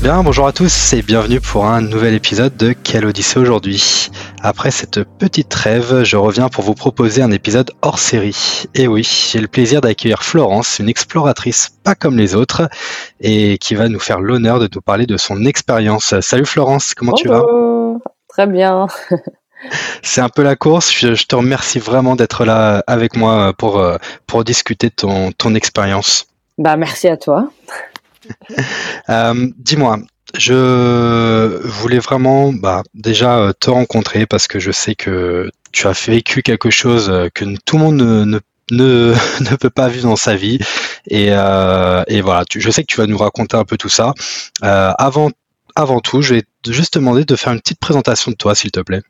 Bien, bonjour à tous et bienvenue pour un nouvel épisode de Quelle Odyssée aujourd'hui. Après cette petite trêve, je reviens pour vous proposer un épisode hors série. Et oui, j'ai le plaisir d'accueillir Florence, une exploratrice pas comme les autres, et qui va nous faire l'honneur de nous parler de son expérience. Salut Florence, comment tu vas? Très bien. C'est un peu la course. Je, te remercie vraiment d'être là avec moi pour, pour discuter de ton, ton expérience. Bah, merci à toi. Euh, dis-moi, je voulais vraiment bah, déjà euh, te rencontrer parce que je sais que tu as vécu quelque chose euh, que tout le monde ne, ne, ne, peut pas vivre dans sa vie. Et, et voilà, je sais que tu vas nous raconter un peu tout ça. avant, avant tout, je vais juste te demander de faire une petite présentation de toi, s'il te plaît.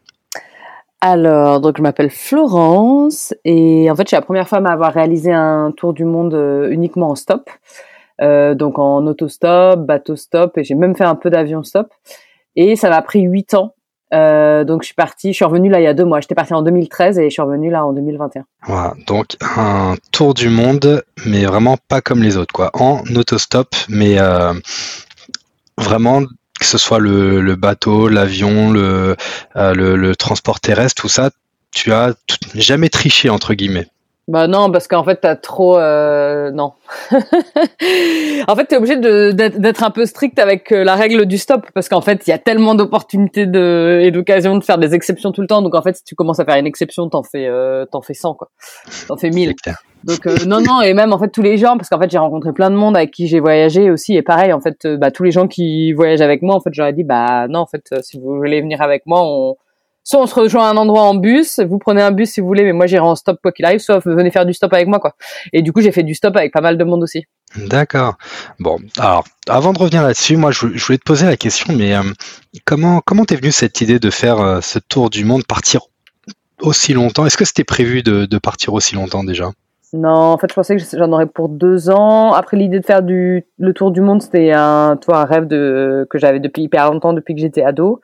Alors, donc je m'appelle Florence et en fait, je suis la première femme à avoir réalisé un tour du monde uniquement en stop. Euh, donc en autostop, bateau stop, et j'ai même fait un peu d'avion stop. Et ça m'a pris huit ans. Euh, donc je suis partie, je suis revenue là il y a deux mois. J'étais partie en 2013 et je suis revenue là en 2021. Voilà, donc un tour du monde, mais vraiment pas comme les autres, quoi. En autostop, mais euh, vraiment que ce soit le, bateau, l'avion, le, le, le transport terrestre, tout ça, tu as jamais triché entre guillemets. Bah non, parce qu'en fait, t'as trop... Euh, non. en fait, t'es obligé d'être un peu strict avec euh, la règle du stop, parce qu'en fait, il y a tellement d'opportunités de, et d'occasions de faire des exceptions tout le temps. Donc en fait, si tu commences à faire une exception, t'en fais, euh, t'en fais 100, quoi. T'en fais 1000. Donc euh, non, non, et même en fait tous les gens, parce qu'en fait j'ai rencontré plein de monde avec qui j'ai voyagé aussi, et pareil, en fait, bah, tous les gens qui voyagent avec moi, en fait, j'aurais dit, bah non, en fait, si vous voulez venir avec moi, on soit on se rejoint à un endroit en bus, vous prenez un bus si vous voulez, mais moi j'irai en stop quoi qu'il arrive, soit venez faire du stop avec moi quoi. Et du coup j'ai fait du stop avec pas mal de monde aussi. D'accord. Bon, alors avant de revenir là-dessus, moi je, voulais te poser la question, mais euh, comment comment t'es venue cette idée de faire euh, ce tour du monde, partir aussi longtemps? Est-ce que c'était prévu de, partir aussi longtemps déjà? Non, en fait, je pensais que j'en aurais pour deux ans. Après, l'idée de faire du, le tour du monde, c'était un, toi, un rêve de, que j'avais depuis hyper longtemps, depuis que j'étais ado.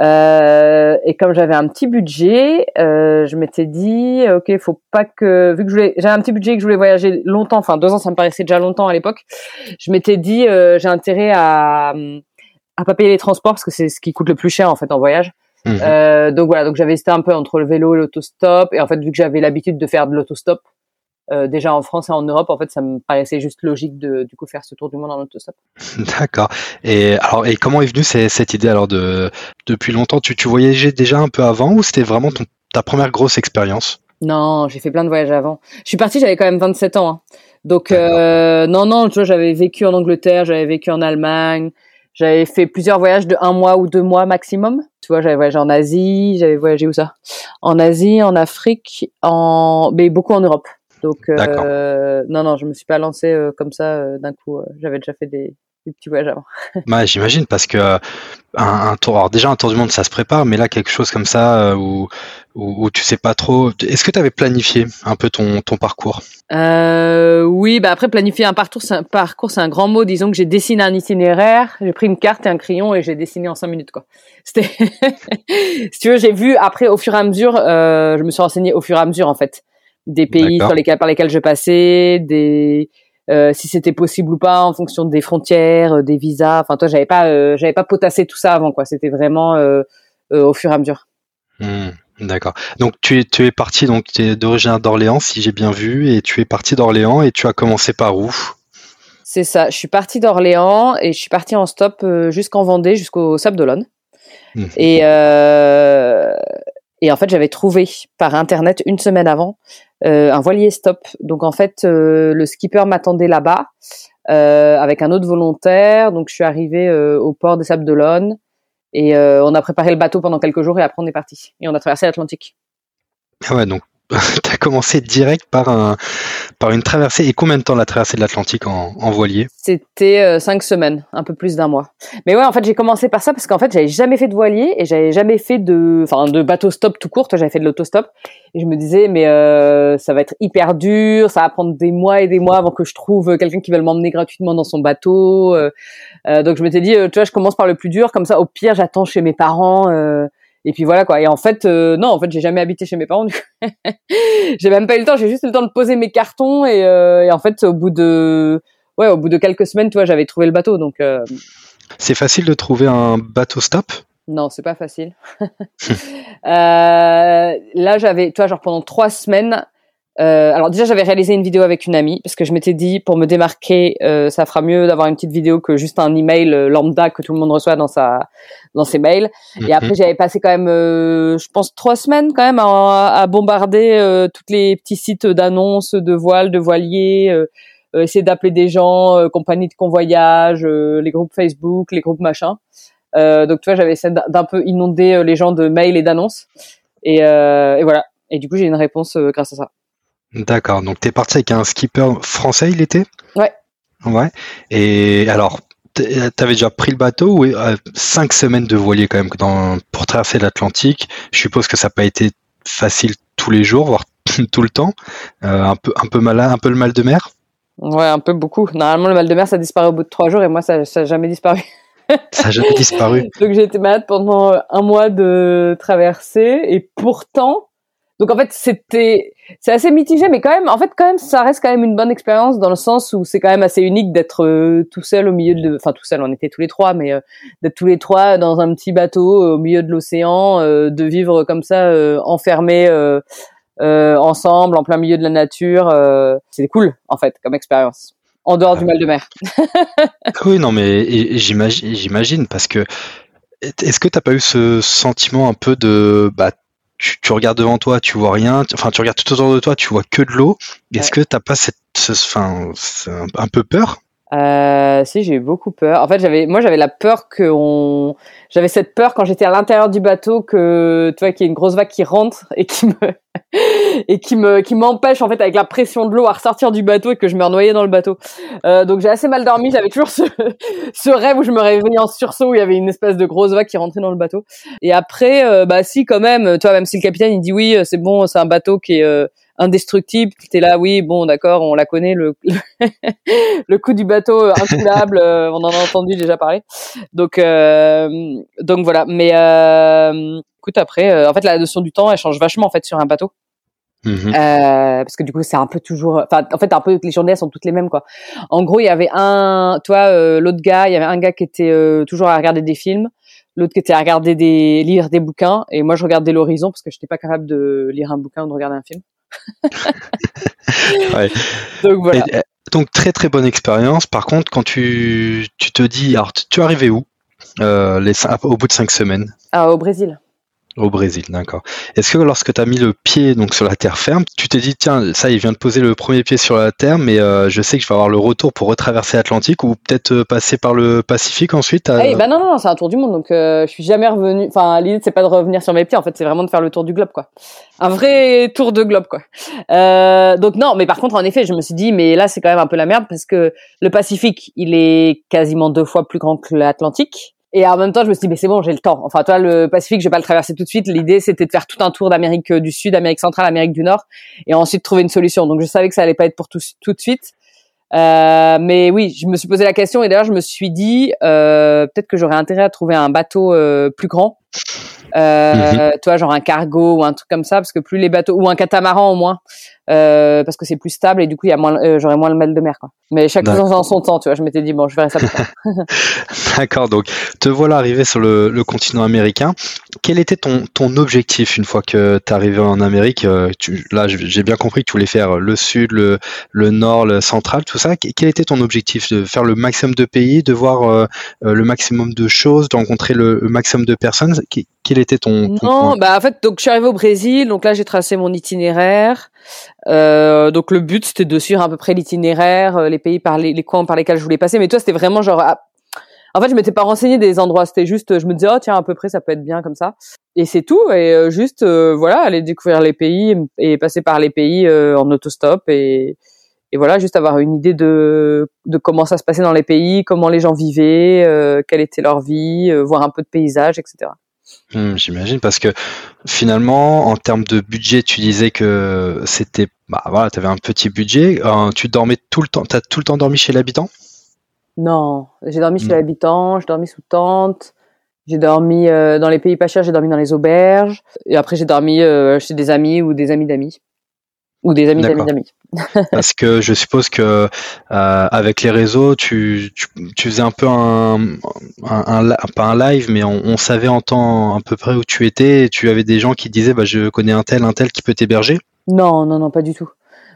Euh, et comme j'avais un petit budget, euh, je m'étais dit, ok, faut pas que, vu que j'avais un petit budget et que je voulais voyager longtemps, enfin deux ans, ça me paraissait déjà longtemps à l'époque, je m'étais dit, euh, j'ai intérêt à à pas payer les transports parce que c'est ce qui coûte le plus cher en fait en voyage. Mmh. Euh, donc voilà, donc j'avais hésité un peu entre le vélo et l'autostop, et en fait vu que j'avais l'habitude de faire de l'autostop, euh, déjà en France et en Europe, en fait, ça me paraissait juste logique de du coup faire ce tour du monde en autostop. D'accord. Et alors, et comment est venue cette idée alors de depuis longtemps tu, tu voyageais déjà un peu avant ou c'était vraiment ton, ta première grosse expérience? Non, j'ai fait plein de voyages avant. Je suis partie, j'avais quand même 27 ans. Hein. Donc euh, non, non, tu vois, j'avais vécu en Angleterre, j'avais vécu en Allemagne, j'avais fait plusieurs voyages de un mois ou deux mois maximum. Tu vois, j'avais voyagé en Asie, j'avais voyagé où ça? En Asie, en Afrique, en mais beaucoup en Europe. Donc euh, non, non, je me suis pas lancé euh, comme ça euh, d'un coup. J'avais déjà fait des, petits voyages avant. bah, j'imagine parce que un, tour, alors déjà un tour du monde ça se prépare, mais là quelque chose comme ça où, où, tu sais pas trop. Est-ce que tu avais planifié un peu ton, ton parcours? Oui, bah après planifier un parcours, c'est un parcours, c'est un grand mot. Disons que j'ai dessiné un itinéraire, j'ai pris une carte et un crayon et j'ai dessiné en cinq minutes quoi. C'était, si tu veux, j'ai vu après au fur et à mesure, je me suis renseigné au fur et à mesure en fait des pays sur lesquels, par lesquels je passais, des euh, si c'était possible ou pas en fonction des frontières, euh, des visas. Enfin, toi, j'avais pas, euh, j'avais pas potassé tout ça avant, quoi. C'était vraiment euh, au fur et à mesure. Hmm, d'accord. Donc tu es, tu es parti, donc tu es d'origine d'Orléans, si j'ai bien vu, et tu es parti d'Orléans et tu as commencé par où? C'est ça. Je suis parti d'Orléans et je suis parti en stop jusqu'en Vendée, jusqu'au Sable d'Olonne. Mmh. Et et en fait, j'avais trouvé par internet une semaine avant un voilier stop. Donc en fait, euh, le skipper m'attendait là-bas euh, avec un autre volontaire. Donc je suis arrivée au port des Sables d'Olonne et on a préparé le bateau pendant quelques jours et après on est parti et on a traversé l'Atlantique. Ah ouais, donc as commencé direct par un par une traversée. Et combien de temps la traversée de l'Atlantique en, en, voilier? C'était euh, cinq semaines, un peu plus d'un mois. Mais ouais, en fait, j'ai commencé par ça parce qu'en fait, j'avais jamais fait de voilier et j'avais jamais fait de, enfin, de bateau stop tout court. J'avais fait de l'autostop et je me disais, mais euh, ça va être hyper dur, ça va prendre des mois et des mois avant que je trouve quelqu'un qui va m'emmener gratuitement dans son bateau. Euh, euh donc je m'étais dit, tu vois, je commence par le plus dur, comme ça, au pire, j'attends chez mes parents. Et puis voilà quoi. Et en fait, euh, non, en fait, j'ai jamais habité chez mes parents. j'ai même pas eu le temps. J'ai juste eu le temps de poser mes cartons et, euh, et, en fait, au bout de, ouais, au bout de quelques semaines, tu vois, j'avais trouvé le bateau. Donc. Euh... C'est facile de trouver un bateau stop? Non, c'est pas facile. Là, j'avais, toi, genre pendant trois semaines, euh, alors déjà j'avais réalisé une vidéo avec une amie parce que je m'étais dit pour me démarquer euh, ça fera mieux d'avoir une petite vidéo que juste un email euh, lambda que tout le monde reçoit dans sa dans ses mails. Et après j'avais passé quand même euh, je pense trois semaines quand même à, à bombarder euh, tous les petits sites d'annonces de voiles de voiliers essayer d'appeler des gens compagnie de convoyage les groupes Facebook les groupes machin. Donc tu vois j'avais essayé d'un peu inonder les gens de mails et d'annonces. Et, et voilà. Et du coup j'ai une réponse grâce à ça D'accord. Donc, tu es parti avec un skipper français, il était? Ouais. Ouais. Et alors, t'avais déjà pris le bateau ou euh, cinq semaines de voilier quand même dans, pour traverser l'Atlantique? Je suppose que ça n'a pas été facile tous les jours, voire tout le temps. Euh, un peu, un peu malin, un peu le mal de mer? Ouais, un peu beaucoup. Normalement, le mal de mer, ça disparaît au bout de trois jours et moi, ça n'a jamais disparu. ça n'a jamais disparu. Donc, j'ai été malade pendant un mois de traversée et pourtant, donc en fait, c'était c'est assez mitigé, mais quand même, en fait, quand même, ça reste quand même une bonne expérience dans le sens où c'est quand même assez unique d'être euh, tout seul au milieu de, enfin tout seul, on était tous les trois, mais euh, d'être tous les trois dans un petit bateau au milieu de l'océan, euh, de vivre comme ça enfermés ensemble en plein milieu de la nature, c'est cool en fait comme expérience. En dehors du mal de mer. oui, non, mais j'imagine, j'imagine parce que est-ce que t'as pas eu ce sentiment un peu de bah tu, regardes devant toi, tu vois rien, enfin tu regardes tout autour de toi, tu vois que de l'eau. Est-ce que t'as pas cette, enfin, un peu peur? Euh, si j'ai eu beaucoup peur. En fait, j'avais, moi, j'avais la peur que on, j'avais cette peur quand j'étais à l'intérieur du bateau que, tu vois, qu'il y ait une grosse vague qui rentre et qui me, et qui me, qui m'empêche en fait avec la pression de l'eau à ressortir du bateau et que je me renoyais dans le bateau. Euh, donc j'ai assez mal dormi. J'avais toujours ce, ce rêve où je me réveillais en sursaut où il y avait une espèce de grosse vague qui rentrait dans le bateau. Et après, euh, bah si quand même, toi, même si le capitaine il dit oui, c'est bon, c'est un bateau qui est euh, indestructible. T'es là, oui, bon, d'accord, on la connaît, le, le coup du bateau euh, incoulable, euh, on en a entendu déjà parler. Donc, euh, donc voilà. Mais écoute, après, en fait, la notion du temps, elle change vachement en fait sur un bateau. Mm-hmm. parce que du coup c'est un peu toujours enfin en fait un peu les journées sont toutes les mêmes quoi en gros il y avait un toi l'autre gars il y avait un gars qui était toujours à regarder des films l'autre qui était à regarder des lire des bouquins et moi je regardais l'horizon parce que je n'étais pas capable de lire un bouquin ou de regarder un film Donc voilà. Euh, donc très très bonne expérience. Par contre, quand tu, tu te dis, alors tu es arrivé où euh, les, au bout de cinq semaines? Ah, Au Brésil. Au Brésil, d'accord. Est-ce que lorsque tu as mis le pied donc sur la terre ferme, tu t'es dit tiens ça il vient de poser le premier pied sur la terre, mais euh, je sais que je vais avoir le retour pour retraverser l'Atlantique ou peut-être euh, passer par le Pacifique ensuite Eh ben non non, c'est un tour du monde donc euh, je suis jamais revenu. Enfin l'idée c'est pas de revenir sur mes pieds en fait c'est vraiment de faire le tour du globe quoi. Un vrai tour de globe quoi. donc non mais par contre en effet je me suis dit mais là c'est quand même un peu la merde parce que le Pacifique il est quasiment deux fois plus grand que l'Atlantique. Et en même temps, je me suis dit, mais c'est bon, j'ai le temps. Enfin, toi, le Pacifique, je vais pas le traverser tout de suite. L'idée, c'était de faire tout un tour d'Amérique du Sud, Amérique centrale, Amérique du Nord, et ensuite trouver une solution. Donc, je savais que ça allait pas être pour tout, tout de suite. Euh, mais oui, je me suis posé la question et d'ailleurs, je me suis dit, euh, peut-être que j'aurais intérêt à trouver un bateau euh, plus grand. Euh, mhm. Toi, genre un cargo ou un truc comme ça, parce que plus les bateaux ou un catamaran au moins, euh, parce que c'est plus stable et du coup, il y a moins, euh, j'aurais moins le mal de mer. Quoi. Mais chaque chose en son temps, tu vois. Je m'étais dit bon, je verrai ça plus tard. D'accord. Donc, te voilà arrivé sur le, le, continent américain. Quel était ton, ton objectif une fois que tu es arrivé en Amérique euh, tu, Là, j'ai bien compris que tu voulais faire le sud, le, le nord, le central, tout ça. Quel était ton objectif De faire le maximum de pays, de voir euh, le maximum de choses, de rencontrer le, le maximum de personnes? Quel était ton, ton Non, bah en fait, donc je suis arrivé au Brésil, donc là j'ai tracé mon itinéraire. Euh, donc le but c'était de suivre à peu près l'itinéraire, euh, les pays par les, les coins par lesquels je voulais passer. Mais toi c'était vraiment genre, ah, En fait, je m'étais pas renseigné des endroits. C'était juste, je me disais, oh tiens, à peu près, ça peut être bien comme ça. Et c'est tout. Et euh, juste, euh, voilà, aller découvrir les pays et passer par les pays euh, en autostop et, et voilà, juste avoir une idée de, de comment ça se passait dans les pays, comment les gens vivaient, quelle était leur vie, voir un peu de paysage, etc. Hmm, j'imagine parce que finalement, en termes de budget, tu disais que c'était, bah voilà, tu avais un petit budget. tu dormais tout le temps, t'as tout le temps dormi chez l'habitant? Non, j'ai dormi chez hmm. l'habitant, j'ai dormi sous tente. J'ai dormi euh, dans les pays pas chers, j'ai dormi dans les auberges. Et après, j'ai dormi euh, chez des amis ou des amis d'amis. Ou des amis d'amis d'amis. Parce que je suppose que euh, avec les réseaux, tu, tu, tu, faisais un peu un, un, un pas un live, mais on, on, savait en temps à peu près où tu étais. Et tu avais des gens qui disaient, bah, je connais un tel, un tel qui peut t'héberger. Non, non, non, pas du tout.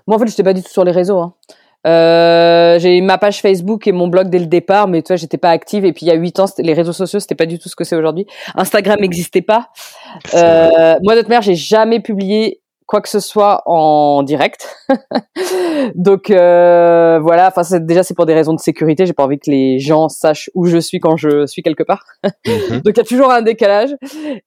Moi, en fait, j'étais pas du tout sur les réseaux. Hein. Euh, j'ai ma page Facebook et mon blog dès le départ, mais tu vois, j'étais pas active. Et puis il y a huit ans, les réseaux sociaux, c'était pas du tout ce que c'est aujourd'hui. Instagram n'existait pas. Euh, moi, d'autre mère, j'ai jamais publié quoi que ce soit en direct. Donc euh, voilà. Enfin, déjà c'est pour des raisons de sécurité. J'ai pas envie que les gens sachent où je suis quand je suis quelque part. Mhm. Donc il y a toujours un décalage.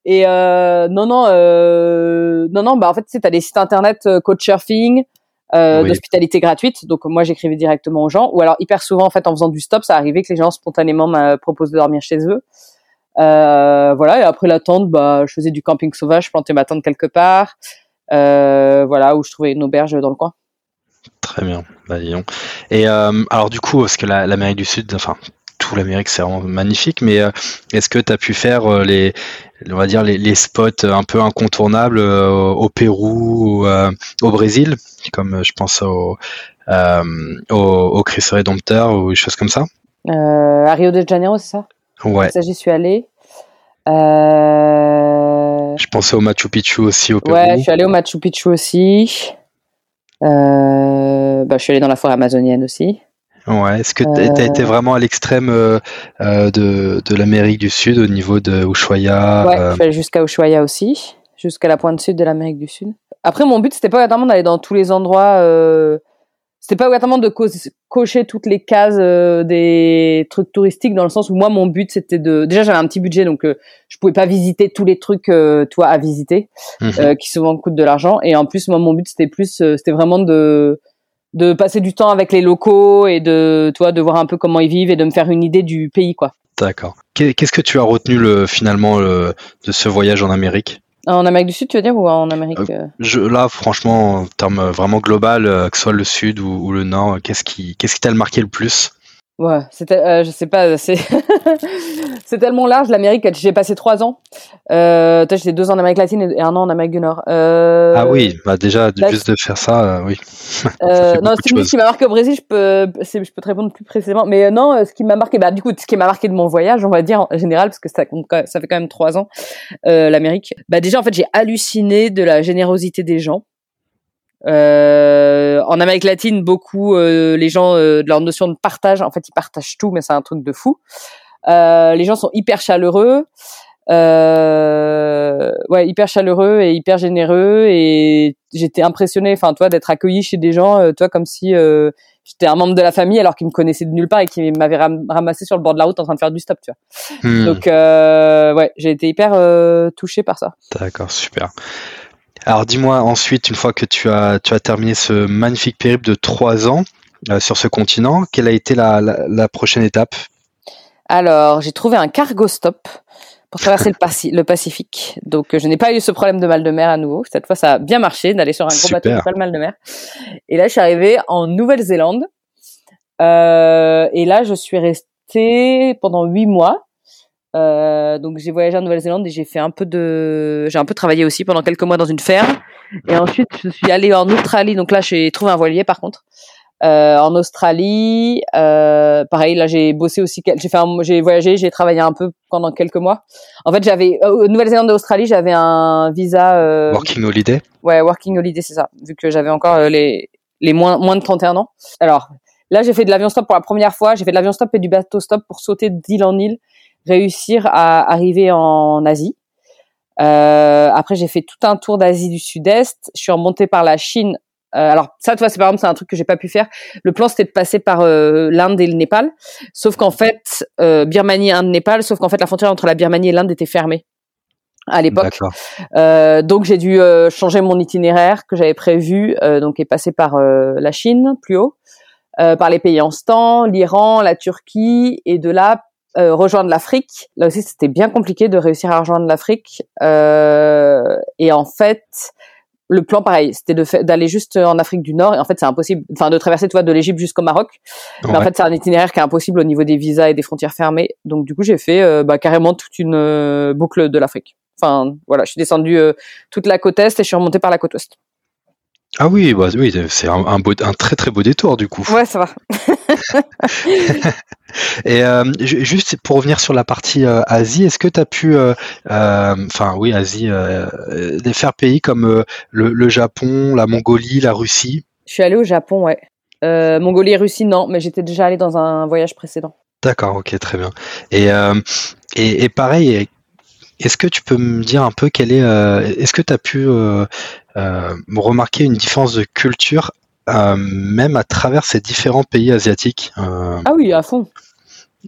Et euh, non, non, euh, non, non. Bah en fait, tu sais, t'as des sites internet euh, Couchsurfing euh, d'hospitalité gratuite. Donc moi j'écrivais directement aux gens, ou alors hyper souvent en fait en faisant du stop, ça arrivait que les gens spontanément me proposent de dormir chez eux. Euh, voilà et après la tente, bah je faisais du camping sauvage, je plantais ma tente quelque part, voilà où je trouvais une auberge dans le coin. Très bien, bah, Et euh, alors du coup, parce que l'Amérique du Sud, enfin tout l'Amérique c'est vraiment magnifique, mais euh, est-ce que tu as pu faire euh, les, on va dire les, spots un peu incontournables euh, au Pérou ou au Brésil, comme je pense au, au, au Chris Redempteur ou des choses comme ça? À Rio de Janeiro, c'est ça? Ouais. Ça, j'y suis allé. Je pensais au Machu Picchu aussi au Pérou. Ouais, je suis allé au Machu Picchu aussi. bah, je suis allé dans la forêt amazonienne aussi. Ouais, est-ce que tu as été euh. vraiment à l'extrême euh, euh, de, de l'Amérique du Sud au niveau de Ushuaia Ouais, je suis allé jusqu'à Ushuaia aussi, jusqu'à la pointe sud de l'Amérique du Sud. Après, mon but, c'était pas vraiment d'aller dans tous les endroits. Euh, c'était pas vraiment de cocher toutes les cases des trucs touristiques, dans le sens où moi, mon but, c'était de. Déjà, j'avais un petit budget, donc je pouvais pas visiter tous les trucs, toi, à visiter, mmh qui souvent coûtent de l'argent. Et en plus, moi, mon but, c'était plus, c'était vraiment de de passer du temps avec les locaux et de toi de voir un peu comment ils vivent et de me faire une idée du pays quoi. D'accord. Qu'est-ce que tu as retenu le, finalement de ce voyage en Amérique? En Amérique du Sud, tu veux dire, ou en Amérique euh, je, Là, franchement, en termes vraiment global, euh, que ce soit le Sud ou, le Nord, qu'est-ce qui qu'est-ce qui t'a marqué le plus? Ouais, c'était, euh, je sais pas, c'est c'est tellement large l'Amérique. J'ai passé trois ans. Euh, j'étais deux ans en Amérique latine et un an en Amérique du Nord. Euh, ah oui, bah déjà juste de faire ça, euh, oui. Euh, non, ce qui m'a marqué au Brésil, je peux, je peux te répondre plus précisément. Mais euh, non, ce qui m'a marqué, bah du coup, ce qui m'a marqué de mon voyage, on va dire en général, parce que ça, ça fait quand même trois ans, l'Amérique. Bah déjà, en fait, j'ai halluciné de la générosité des gens. Euh, en Amérique latine, beaucoup euh, les gens euh, de leur notion de partage, en fait, ils partagent tout, mais c'est un truc de fou. les gens sont hyper chaleureux, ouais, hyper chaleureux et hyper généreux. Et j'étais impressionnée, enfin, toi, d'être accueilli chez des gens, toi, comme si j'étais un membre de la famille alors qu'ils me connaissaient de nulle part et qu'ils m'avaient ramassé sur le bord de la route en train de faire du stop, tu vois. Hmm. Donc, ouais, j'ai été hyper touchée par ça. D'accord, super. Alors dis-moi ensuite, une fois que tu as, tu as terminé ce magnifique périple de trois ans euh, sur ce continent, quelle a été la, la, prochaine étape? Alors, j'ai trouvé un cargo stop pour traverser le, le, Pacifique. Donc, je n'ai pas eu ce problème de mal de mer à nouveau. Cette fois, ça a bien marché d'aller sur un gros bateau pas le mal de mer. Et là, je suis arrivée en Nouvelle-Zélande. Euh, et là, je suis restée pendant huit mois. Euh, donc j'ai voyagé en Nouvelle-Zélande et j'ai fait un peu de, j'ai un peu travaillé aussi pendant quelques mois dans une ferme. Et ensuite je suis allée en Australie. Donc là j'ai trouvé un voilier par contre. Euh, en Australie, euh, pareil là j'ai bossé aussi. J'ai fait, j'ai voyagé, j'ai travaillé un peu pendant quelques mois. En fait j'avais euh, Nouvelle-Zélande et Australie, j'avais un visa. Euh, working holiday. Ouais, working holiday c'est ça. Vu que j'avais encore les les moins moins de 31 ans. Alors là j'ai fait de l'avion stop pour la première fois. J'ai fait de l'avion stop et du bateau stop pour sauter d'île en île réussir à arriver en Asie. Euh, après, j'ai fait tout un tour d'Asie du Sud-Est. Je suis remontée par la Chine alors ça, toi, c'est par exemple, c'est un truc que j'ai pas pu faire. Le plan, c'était de passer par l'Inde et le Népal, sauf qu'en fait, Birmanie, Inde, Népal, sauf qu'en fait, la frontière entre la Birmanie et l'Inde était fermée à l'époque. Euh, donc j'ai dû euh, changer mon itinéraire que j'avais prévu, euh, donc est passé par la Chine plus haut, par les pays en stand, l'Iran, la Turquie, et de là rejoindre l'Afrique. Là aussi c'était bien compliqué de réussir à rejoindre l'Afrique. et en fait, le plan pareil, c'était d'aller juste en Afrique du Nord. Et en fait, c'est impossible. Enfin, de traverser, tu vois, de l'Égypte jusqu'au Maroc. Mais en fait, c'est un itinéraire qui est impossible au niveau des visas et des frontières fermées. Donc, du coup, j'ai fait bah, carrément toute une boucle de l'Afrique. Enfin, voilà, je suis descendu euh, toute la côte est et je suis remonté par la côte ouest. Ah oui, bah, oui, c'est un, un, un, très très beau détour du coup. Ouais, ça va. et euh, juste pour revenir sur la partie euh, Asie, est-ce que tu as pu, enfin oui, Asie, des faire pays comme le, Japon, la Mongolie, la Russie? Je suis allé au Japon, ouais. Mongolie et Russie, non, mais j'étais déjà allé dans un voyage précédent. D'accord, ok, très bien. Et, et, et pareil, est-ce que tu peux me dire un peu quelle est, euh, est-ce que tu as pu euh, euh, remarquer une différence de culture même à travers ces différents pays asiatiques Ah oui, à fond.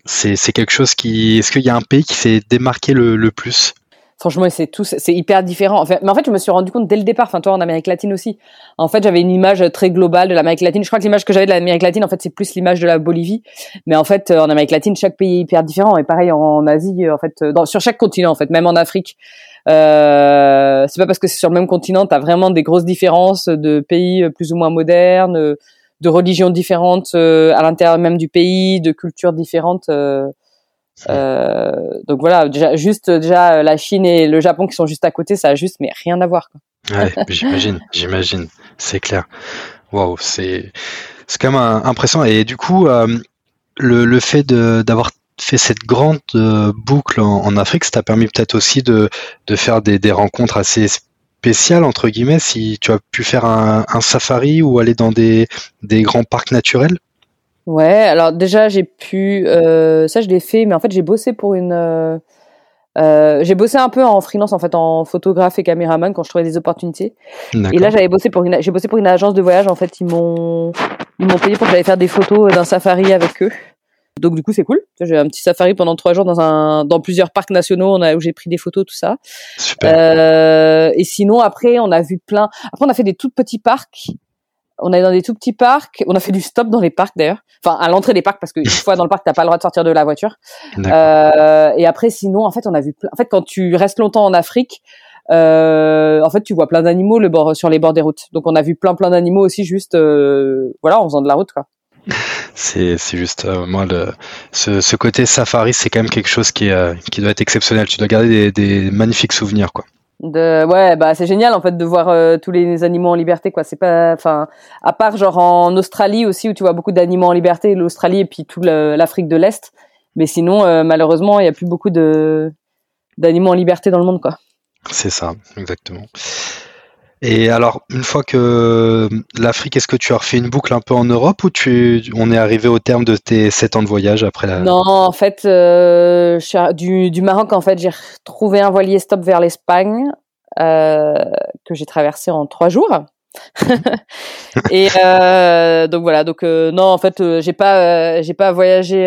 C'est quelque chose qui, est-ce qu'il y a un pays qui s'est démarqué le plus? Franchement, c'est tout, c'est hyper différent. En fait, mais en fait, je me suis rendu compte dès le départ. Enfin, toi, en Amérique latine aussi. En fait, j'avais une image très globale de l'Amérique latine. Je crois que l'image que j'avais de l'Amérique latine, en fait, c'est plus l'image de la Bolivie. Mais en fait, en Amérique latine, chaque pays est hyper différent. Et pareil en Asie, en fait, dans, sur chaque continent, en fait, même en Afrique. Euh, c'est pas parce que c'est sur le même continent, t'as vraiment des grosses différences de pays plus ou moins modernes, de religions différentes euh, à l'intérieur même du pays, de cultures différentes. Euh, euh, donc voilà, déjà, juste déjà la Chine et le Japon qui sont juste à côté, ça a juste mais rien à voir. Quoi. Ouais, j'imagine, j'imagine, c'est clair. Waouh, c'est c'est quand même impressionnant. Et du coup, euh, le, le fait d'avoir fait cette grande euh, boucle en, Afrique, ça t'a permis peut-être aussi de, de faire des, des rencontres assez spéciales entre guillemets. Si tu as pu faire un, un safari ou aller dans des, des grands parcs naturels? Ouais, alors déjà j'ai pu, euh, ça je l'ai fait, mais en fait j'ai bossé pour une, euh, euh, j'ai bossé un peu en freelance en fait en photographe et caméraman quand je trouvais des opportunités. Et là j'avais bossé pour une, j'ai bossé pour une agence de voyage en fait ils m'ont, ils m'ont payé pour que j'aille faire des photos d'un safari avec eux. Donc du coup c'est cool. J'ai un petit safari pendant trois jours dans un, dans plusieurs parcs nationaux on a, où j'ai pris des photos tout ça. Super. Euh, et sinon après on a vu plein. Après on a fait des tout petits parcs on est dans des tout petits parcs. On a fait du stop dans les parcs d'ailleurs. Enfin, à l'entrée des parcs parce qu'une fois dans le parc, t'as pas le droit de sortir de la voiture. Euh, et après, sinon, en fait, on a vu. En fait, quand tu restes longtemps en Afrique, euh, en fait, tu vois plein d'animaux le bord sur les bords des routes. Donc, on a vu plein plein d'animaux aussi juste, euh, voilà, en faisant de la route, quoi. C'est juste moi le ce, ce côté safari, c'est quand même quelque chose qui qui doit être exceptionnel. Tu dois garder des, des magnifiques souvenirs, quoi ouais bah c'est génial en fait de voir euh, tous les animaux en liberté quoi. C'est pas enfin à part genre en Australie aussi où tu vois beaucoup d'animaux en liberté l'Australie et puis toute l'Afrique de l'Est. Mais sinon euh, malheureusement il y a plus beaucoup de d'animaux en liberté dans le monde quoi. C'est ça exactement et alors, une fois que l'Afrique, est-ce que tu as refait une boucle un peu en Europe ou tu, on est arrivé au terme de tes sept ans de voyage après la... Non, en fait, euh, du, du, Maroc, en fait, j'ai retrouvé un voilier stop vers l'Espagne euh, que j'ai traversé en trois jours. et euh, donc voilà, donc euh, non, en fait, euh, j'ai pas, j'ai pas voyagé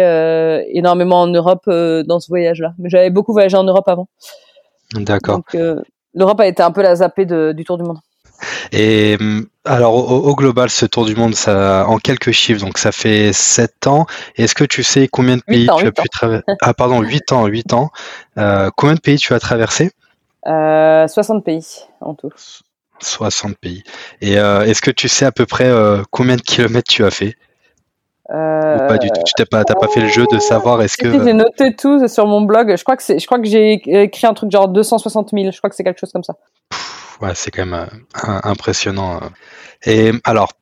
énormément en Europe dans ce voyage-là, mais j'avais beaucoup voyagé en Europe avant. D'accord. Donc l'Europe a été un peu la zappée de, du tour du monde. Et hum, alors au, global, ce tour du monde, ça, en quelques chiffres, donc ça fait 7 ans. Est-ce que tu sais combien de pays tu as pu traverser Ah pardon, 8 ans, 8 ans. Euh, combien de pays tu as traversé? Euh, 60 pays en tout. 60 pays. Et euh, est-ce que tu sais à peu près euh, combien de kilomètres tu as fait? Euh, pas du tout. Tu n'as pas, pas, fait le jeu de savoir est-ce que. J'ai noté tout sur mon blog. Je crois que c'est, je crois que j'ai écrit un truc genre 260 000. Je crois que c'est quelque chose comme ça c'est quand même euh, impressionnant. Euh. Et alors,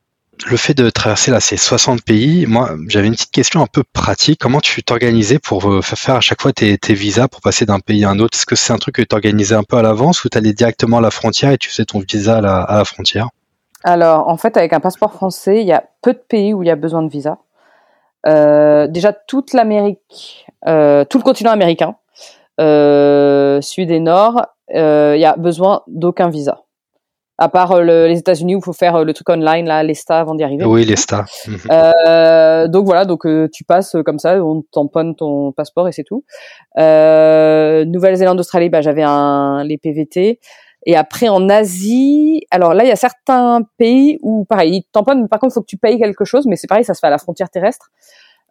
le fait de traverser là ces 60 pays, moi j'avais une petite question un peu pratique. Comment tu t'organisais pour euh, faire à chaque fois tes, visas pour passer d'un pays à un autre? Est-ce que c'est un truc que tu organisais un peu à l'avance ou tu allais directement à la frontière et tu faisais ton visa à la, frontière? Alors en fait avec un passeport français, il y a peu de pays où il y a besoin de visa. déjà toute l'Amérique, tout le continent américain, sud et nord, il euh, y a besoin d'aucun visa. À part euh, le- les États-Unis où il faut faire euh, le truc online, là, l'ESTA avant d'y arriver. Oui, les stars. Mhm. Euh, donc voilà, donc euh, tu passes comme ça, on tamponne ton passeport et c'est tout. Euh, Nouvelle-Zélande, Australie, bah, j'avais un les PVT. Et après en Asie, alors là il y a certains pays où pareil, ils tamponnent, mais par contre il faut que tu payes quelque chose, mais c'est pareil, ça se fait à la frontière terrestre.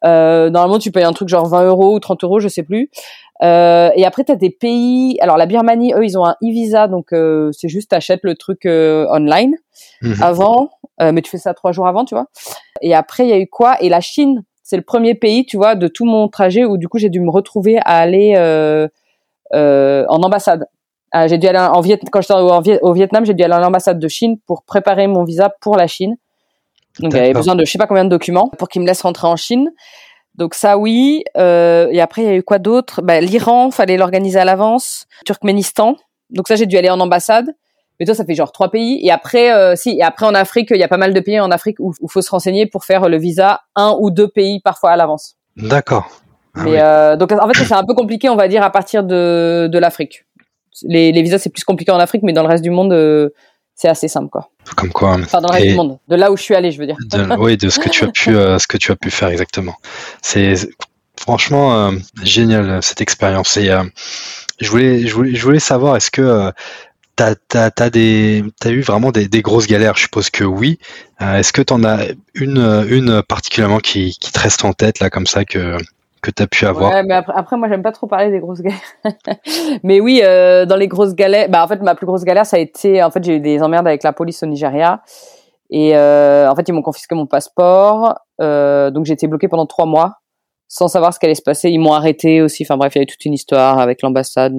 Euh, normalement tu payes un truc genre 20 euros ou 30 euros, je sais plus. Euh, et après tu as des pays, alors la Birmanie, eux ils ont un e-visa, donc euh, c'est juste t'achètes le truc euh, online Mhm. avant, euh, mais tu fais ça trois jours avant, tu vois. Et après, il y a eu quoi? Et la Chine, c'est le premier pays, tu vois, de tout mon trajet où du coup j'ai dû me retrouver à aller euh, euh, en ambassade. J'ai dû aller en Viet quand j'étais au Vietnam, j'ai dû aller à l'ambassade de Chine pour préparer mon visa pour la Chine. Donc il avait besoin de je sais pas combien de documents pour qu'ils me laissent rentrer en Chine. Donc ça oui. Euh, et après il y a eu quoi d'autre? Bah, L'Iran, fallait l'organiser à l'avance. Turkménistan. Donc ça j'ai dû aller en ambassade. Mais toi ça fait genre trois pays. Et après euh, si et après en Afrique il y a pas mal de pays en Afrique où il faut se renseigner pour faire le visa un ou deux pays parfois à l'avance. D'accord. Ah Mais oui. euh, donc en fait c'est un peu compliqué on va dire à partir de de l'Afrique. Les, les visas c'est plus compliqué en Afrique mais dans le reste du monde euh, c'est assez simple quoi. Comme quoi. Enfin dans le reste Et- du monde. De là où je suis allée je veux dire. de, oui, de ce que tu as pu, euh, ce que tu as pu faire exactement. C'est franchement euh, génial euh, cette expérience. Et euh, je voulais, je voulais, je voulais savoir, est-ce que des, t'as eu vraiment des, des grosses galères? Je suppose que oui. Est-ce que t'en as une, une particulièrement qui, qui te reste en tête là comme ça que que t'as pu avoir Ouais, mais après, moi, j'aime pas trop parler des grosses galères. mais oui, euh, dans les grosses galères, bah en fait, ma plus grosse galère, ça a été, en fait, j'ai eu des emmerdes avec la police au Nigeria. Et euh, en fait, ils m'ont confisqué mon passeport. Euh, donc, j'ai été bloquée pendant trois mois sans savoir ce qu'allait se passer. Ils m'ont arrêté aussi. Enfin bref, il y avait toute une histoire avec l'ambassade.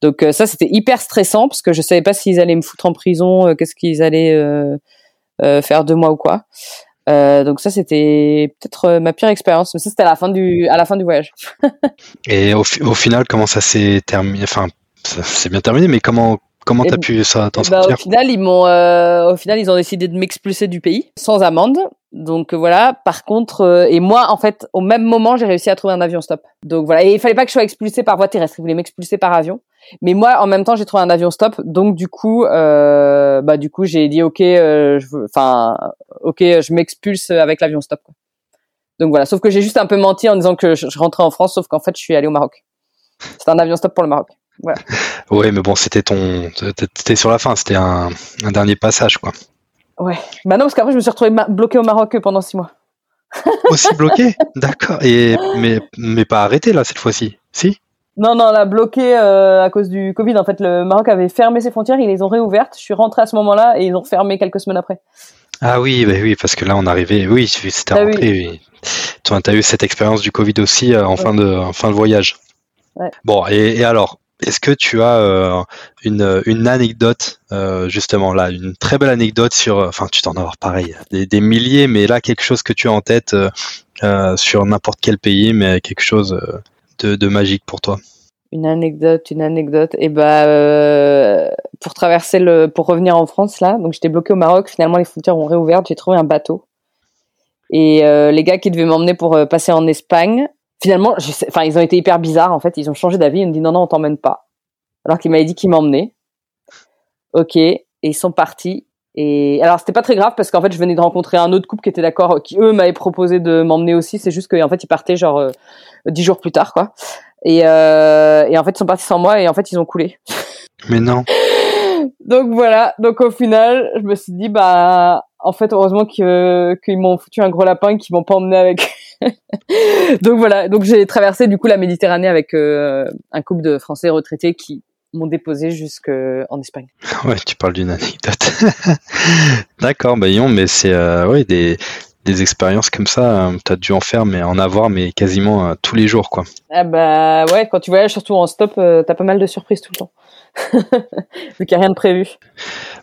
Donc ça, c'était hyper stressant parce que je savais pas s'ils allaient me foutre en prison, qu'est-ce qu'ils allaient faire de moi ou quoi. Euh, donc ça, c'était peut-être euh, ma pire expérience. Mais ça, c'était à la fin du, à la fin du voyage. Et au, au final, comment ça s'est terminé Enfin, ça s'est bien terminé, mais comment comment Eh t'as pu ça t'en Eh ben, sortir au final, ils m'ont, euh, au final, ils ont décidé de m'expulser du pays sans amende. Donc euh, voilà. Par contre, euh, et moi, en fait, au même moment, j'ai réussi à trouver un avion stop. Donc voilà. Et il fallait pas que je sois expulsée par voie terrestre. Ils voulaient m'expulser par avion. Mais moi, en même temps, j'ai trouvé un avion stop. Donc du coup, euh, bah du coup, j'ai dit ok, euh, enfin ok, je m'expulse avec l'avion stop. Quoi. Donc voilà. Sauf que j'ai juste un peu menti en disant que je, je rentrais en France, sauf qu'en fait, je suis allée au Maroc. C'était un avion stop pour le Maroc. Ouais, mais bon, c'était ton, t'étais sur la fin, c'était un, un dernier passage, quoi. Ouais. Bah non, parce qu'après, je me suis retrouvée ma- bloquée au Maroc pendant six mois. Aussi bloqué, d'accord. Et mais mais pas arrêté là cette fois-ci, si? Non, non, là, bloqué euh, à cause du Covid. En fait, le Maroc avait fermé ses frontières, ils les ont réouvertes. Je suis rentrée à ce moment-là et ils ont fermé quelques semaines après. Ah oui, bah oui, parce que là on arrivait, oui, c'était Ah rentré. Oui. Toi, t'as eu cette expérience du Covid aussi euh, en fin de en fin de voyage. Ouais. Bon, et, et alors, est-ce que tu as euh, une une anecdote euh, justement là, une très belle anecdote sur, enfin, tu t'en as pareil, des, des milliers, mais là quelque chose que tu as en tête sur n'importe quel pays, mais quelque chose de, magique pour toi. Une anecdote, une anecdote. Et bah, euh, pour traverser le, pour revenir en France là, donc j'étais bloquée au Maroc. Finalement, les frontières ont réouvert. J'ai trouvé un bateau. Et euh, les gars qui devaient m'emmener pour euh, passer en Espagne, finalement, enfin, ils ont été hyper bizarres. En fait, ils ont changé d'avis. Ils me dit non, non, on t'emmène pas. Alors qu'ils m'avaient dit qu'ils m'emmenaient. Ok. Et ils sont partis. Et alors, c'était pas très grave parce qu'en fait, je venais de rencontrer un autre couple qui était d'accord, qui eux m'avaient proposé de m'emmener aussi. C'est juste qu'en fait, ils partaient genre euh, dix jours plus tard, quoi. Et, euh, et en fait, ils sont partis sans moi et en fait, ils ont coulé. Mais non. Donc voilà. Donc au final, je me suis dit bah en fait heureusement que qu'ils m'ont foutu un gros lapin et qu'ils m'ont pas emmené avec. donc voilà. Donc j'ai traversé du coup la Méditerranée avec euh, un couple de Français retraités qui m'ont déposé jusqu'en Espagne. Ouais, tu parles d'une anecdote. D'accord, bah non, mais c'est euh, ouais, des, des expériences comme ça, tu as dû en faire, mais en avoir, mais quasiment euh, tous les jours, quoi. Ah bah ouais, quand tu voyages surtout en stop, euh, t'as pas mal de surprises tout le temps. Vu qu'il n'y a rien de prévu.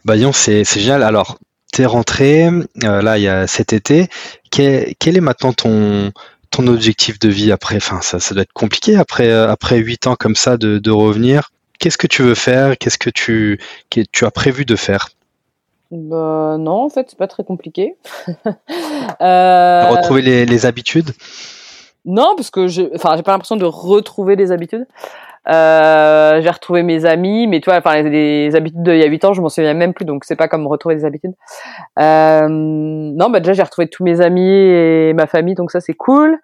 Bah non, c'est génial. Alors, t'es rentré, euh, là, il y a cet été. Quel, quel est maintenant ton ton objectif de vie après? Enfin, ça, ça doit être compliqué après euh, après huit ans comme ça de, de revenir. Qu'est-ce que tu veux faire? Qu'est-ce que tu que tu as prévu de faire? Bah non, en fait, c'est pas très compliqué. euh... Retrouver les, les habitudes? Non, parce que je, enfin, j'ai pas l'impression de retrouver des habitudes. Euh, j'ai retrouvé mes amis, mais toi, enfin les, habitudes d'il y a 8 ans, je m'en souviens même plus, donc c'est pas comme retrouver des habitudes. Euh, non, bah déjà j'ai retrouvé tous mes amis et ma famille, donc ça c'est cool.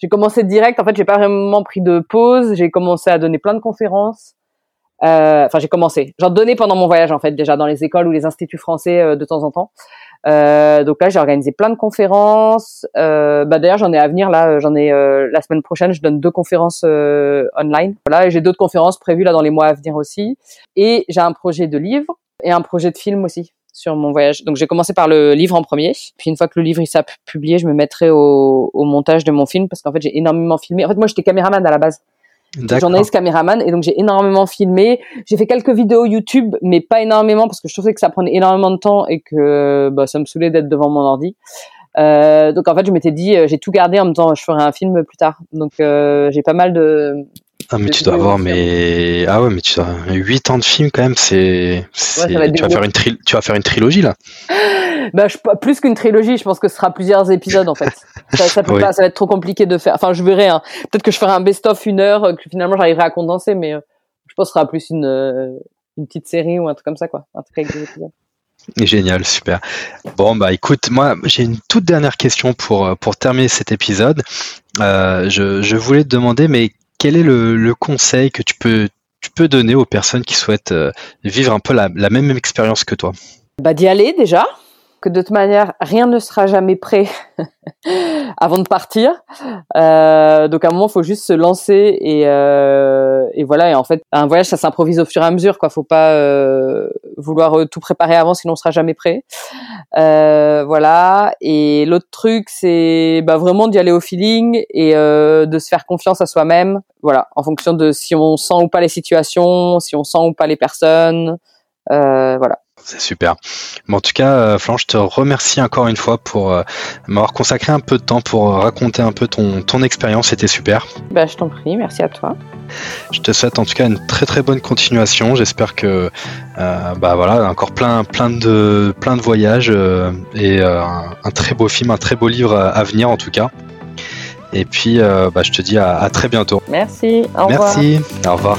J'ai commencé direct. En fait, j'ai pas vraiment pris de pause. J'ai commencé à donner plein de conférences. Euh, enfin, j'ai commencé. J'en donnais pendant mon voyage en fait, déjà dans les écoles ou les instituts français euh, de temps en temps. Euh, donc là, j'ai organisé plein de conférences. Bah d'ailleurs, j'en ai à venir là. J'en ai la semaine prochaine. Je donne deux conférences online. Voilà, et j'ai d'autres conférences prévues là dans les mois à venir aussi. Et j'ai un projet de livre et un projet de film aussi sur mon voyage. Donc j'ai commencé par le livre en premier. Puis une fois que le livre il s'est publié, je me mettrai au, au montage de mon film parce qu'en fait j'ai énormément filmé. En fait moi j'étais caméraman à la base journaliste caméraman et donc j'ai énormément filmé. J'ai fait quelques vidéos YouTube, mais pas énormément parce que je trouvais que ça prenait énormément de temps et que bah, ça me saoulait d'être devant mon ordi. Euh, donc en fait, je m'étais dit, euh, j'ai tout gardé en me disant, je ferai un film plus tard. Donc euh, j'ai pas mal de. Ah mais tu dois avoir mais ah ouais mais tu as 8 ans de film quand même c'est tu vas faire une tu vas faire une trilogie là. bah, je, plus qu'une trilogie, je pense que ce sera plusieurs épisodes en fait. Ça, ça, peut pas, ça va être trop compliqué de faire. Enfin, je verrai. Hein. Peut-être que je ferai un best-of une heure, que finalement j'arriverai à condenser, mais euh, je pense que ce sera plus une, euh, une petite série ou un truc comme ça, quoi. Un truc avec des épisodes. Génial, super. Bon bah écoute, moi j'ai une toute dernière question pour euh, pour terminer cet épisode. Euh, je, je voulais te demander, mais quel est le, le conseil que tu peux tu peux donner aux personnes qui souhaitent vivre un peu la, la même expérience que toi? Bah d'y aller déjà, de toute manière, rien ne sera jamais prêt avant de partir. Euh, donc à un moment, il faut juste se lancer et, euh, et voilà. Et en fait, un voyage, ça s'improvise au fur et à mesure. Quoi, faut pas euh, vouloir tout préparer avant, sinon on sera jamais prêt. Voilà. Et l'autre truc, c'est bah, vraiment d'y aller au feeling et de se faire confiance à soi-même. Voilà, en fonction de si on sent ou pas les situations, si on sent ou pas les personnes. voilà. C'est super. en tout cas, euh, Flanche, je te remercie encore une fois pour euh, m'avoir consacré un peu de temps pour euh, raconter un peu ton, ton expérience. C'était super. Bah, je t'en prie, merci à toi. Je te souhaite en tout cas une très très bonne continuation. J'espère que bah voilà encore plein plein de plein de voyages et un, très beau film, un très beau livre à, venir en tout cas. Et puis bah, je te dis à, à très bientôt. Merci. Au Merci. Au revoir.